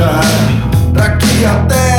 lugar. Pra que até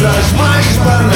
Zaś masz pan